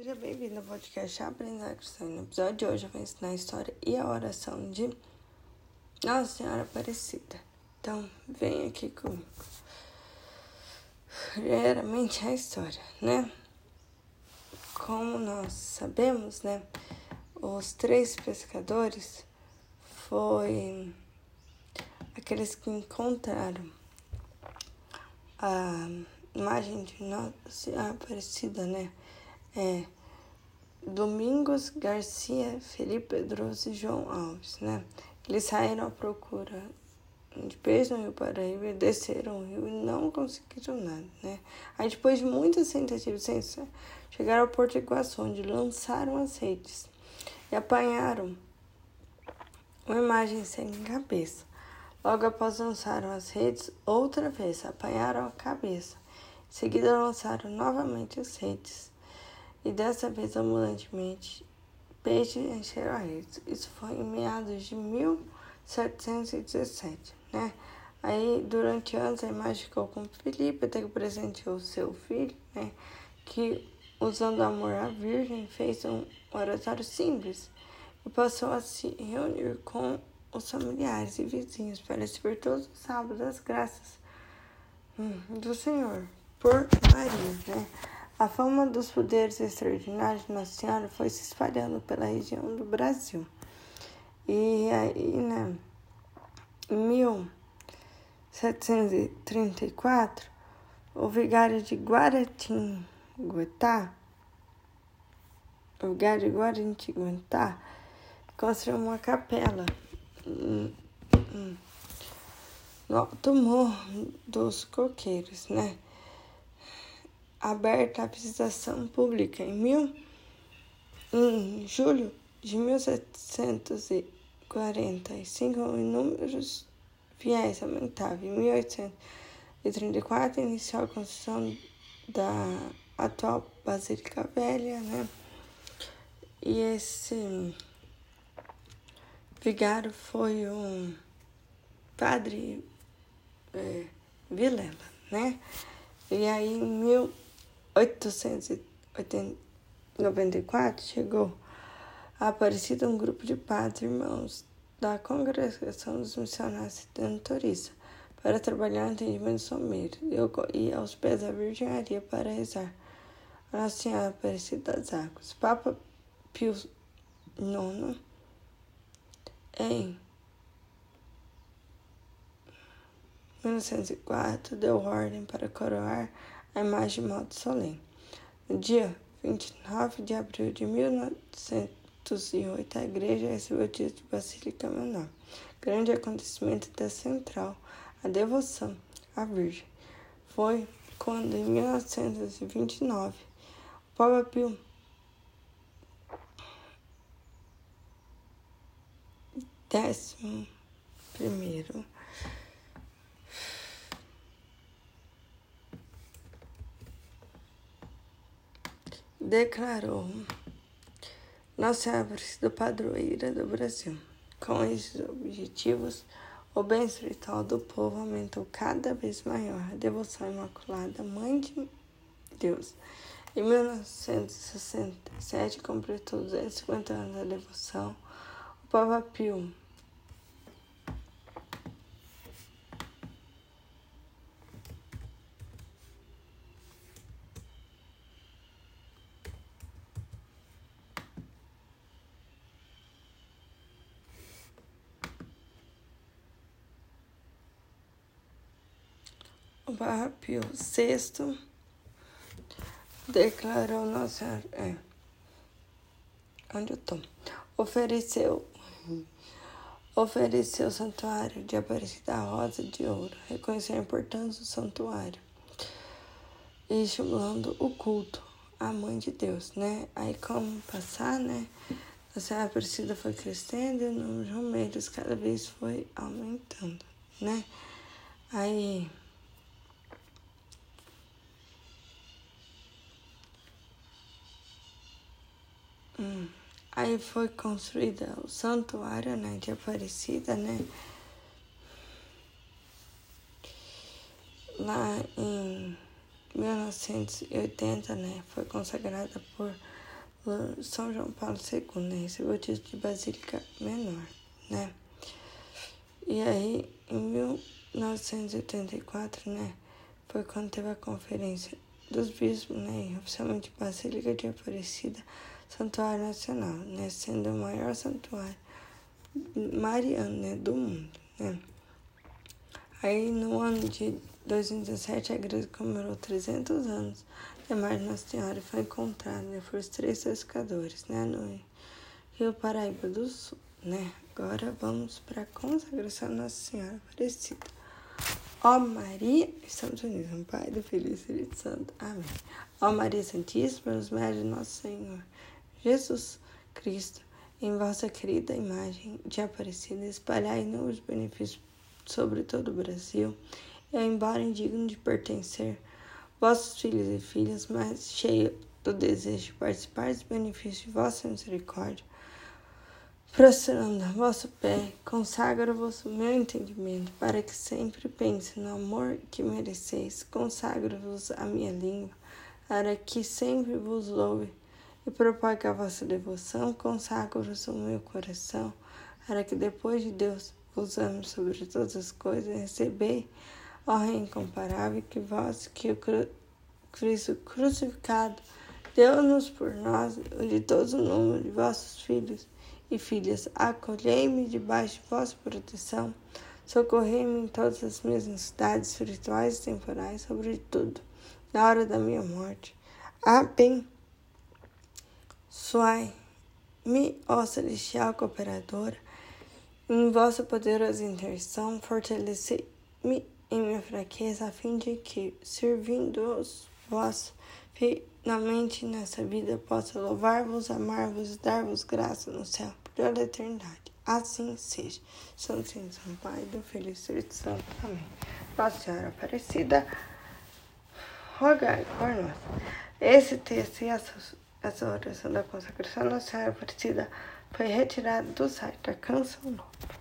Seja bem-vindo ao podcast Aprendizagem Cristã. No episódio de hoje eu vou ensinar a história e a oração de Nossa Senhora Aparecida. Então, vem aqui comigo. Primeiramente a história, né? Como nós sabemos, né? Os três pescadores foi aqueles que encontraram a imagem de Nossa Senhora Aparecida, né? É Domingos Garcia, Felipe Pedroso e João Alves, né? Eles saíram à procura de peixe no Rio Paraíba desceram o rio e não conseguiram nada, né? Aí depois de muitas tentativas sem chegaram ao Porto Iguaçu, onde lançaram as redes e apanharam uma imagem sem cabeça. Logo após lançaram as redes, outra vez apanharam a cabeça. Em seguida lançaram novamente as redes e dessa vez ambulantemente peixes encheram a rede. Isso foi em meados de 1717, né? Aí, durante anos, a imagem ficou com Felipe, até que presenteou seu filho, né? Que, usando amor à Virgem, fez um oratório simples e passou a se reunir com os familiares e vizinhos para receber todos os sábados as graças hum, do Senhor por Maria, né? A fama dos poderes extraordinários de Nossa Senhora foi se espalhando pela região do Brasil. E aí, né, em 1734, o vigário de Guaratinguetá, o vigário de Guaratinguetá, construiu uma capela no alto morro dos coqueiros, né? Aberta à visitação pública em, mil, em julho de 1745, inúmeros fiéis aumentavam. Em 1834, iniciou a construção da atual Basílica Velha, né? E esse vigário foi um padre é, Vilela, né? E aí, em mil 1894 chegou a Aparecida um grupo de padres irmãos da Congregação dos Missionários Redentoristas para trabalhar no entendimento someiro. Eu ia aos pés da Virgem Maria para rezar Nossa Senhora Aparecida das Águas. Papa Pio IX, em 1904, deu ordem para coroar a imagem de modo solene. No dia 29 de abril de 1908, a igreja recebeu o título de Basílica Menor. Grande acontecimento da central, a devoção à Virgem. Foi quando, em 1929, o Papa Pio décimo primeiro declarou Nossa Senhora Aparecida Padroeira do Brasil. Com esses objetivos, o bem espiritual do povo aumentou cada vez maior. A devoção imaculada, Mãe de Deus. Em 1967, completou 250 anos da devoção. O Papa Pio Papa Pio VI declarou Nossa é, onde eu tô? Ofereceu ofereceu o santuário de Aparecida Rosa de Ouro, reconheceu a importância do santuário e estimulando o culto à Mãe de Deus, né? Aí como passar, né? A Senhora Aparecida foi crescendo e o número de cada vez foi aumentando, né? Aí Hum. Aí foi construída o santuário né, de Aparecida, né? Lá em 1980, né? Foi consagrada por São João Paulo II, né? Recebeu o título de Basílica Menor, né? E aí, em 1984, né? Foi quando teve a conferência dos bispos, né? Oficialmente Basílica de Aparecida, Santuário Nacional, né? Sendo o maior santuário mariano, né? Do mundo, né? Aí, no ano de 2017, a igreja comemorou 300 anos da Imagem Nossa Senhora e foi encontrada né, por três pescadores, né? No Rio Paraíba do Sul, né? Agora vamos para a consagração Nossa Senhora Aparecida. Ó Maria, estamos unidos no Pai, do Filho e Espírito Santo. Amém. Ó Maria Santíssima, nos méritos de nosso Senhor Jesus Cristo, em vossa querida imagem de Aparecida, espalhai inúmeros benefícios sobre todo o Brasil, eu, embora indigno de pertencer, vossos filhos e filhas, mas cheio do desejo de participar dos benefícios de vossa misericórdia, prostrando a vosso pé, consagro-vos o meu entendimento, para que sempre pense no amor que mereceis. Consagro-vos a minha língua, para que sempre vos louve e a vossa devoção. Consagro-vos o meu coração, para que depois de Deus vos ame sobre todas as coisas, recebei, ó Rei incomparável, que vós, que o Cristo crucificado, deu-nos por nós, de todo o número de vossos filhos e filhas, acolhei-me debaixo de vossa proteção, socorrei-me em todas as minhas necessidades espirituais e temporais, sobretudo na hora da minha morte. Abençoai-me, ó celestial cooperadora, em vossa poderosa intercessão, fortalecei-me em minha fraqueza, a fim de que, servindo-os vós, finalmente nessa vida possa louvar-vos, amar-vos e dar-vos graça no céu por toda a eternidade. Assim seja. São Senhor, São Pai, do Filho e Espírito Santo. Amém. Nossa Senhora Aparecida, rogai por nós. Esse texto e essa, essa oração da consagração Nossa Senhora Aparecida foi retirado do site da Canção Nova.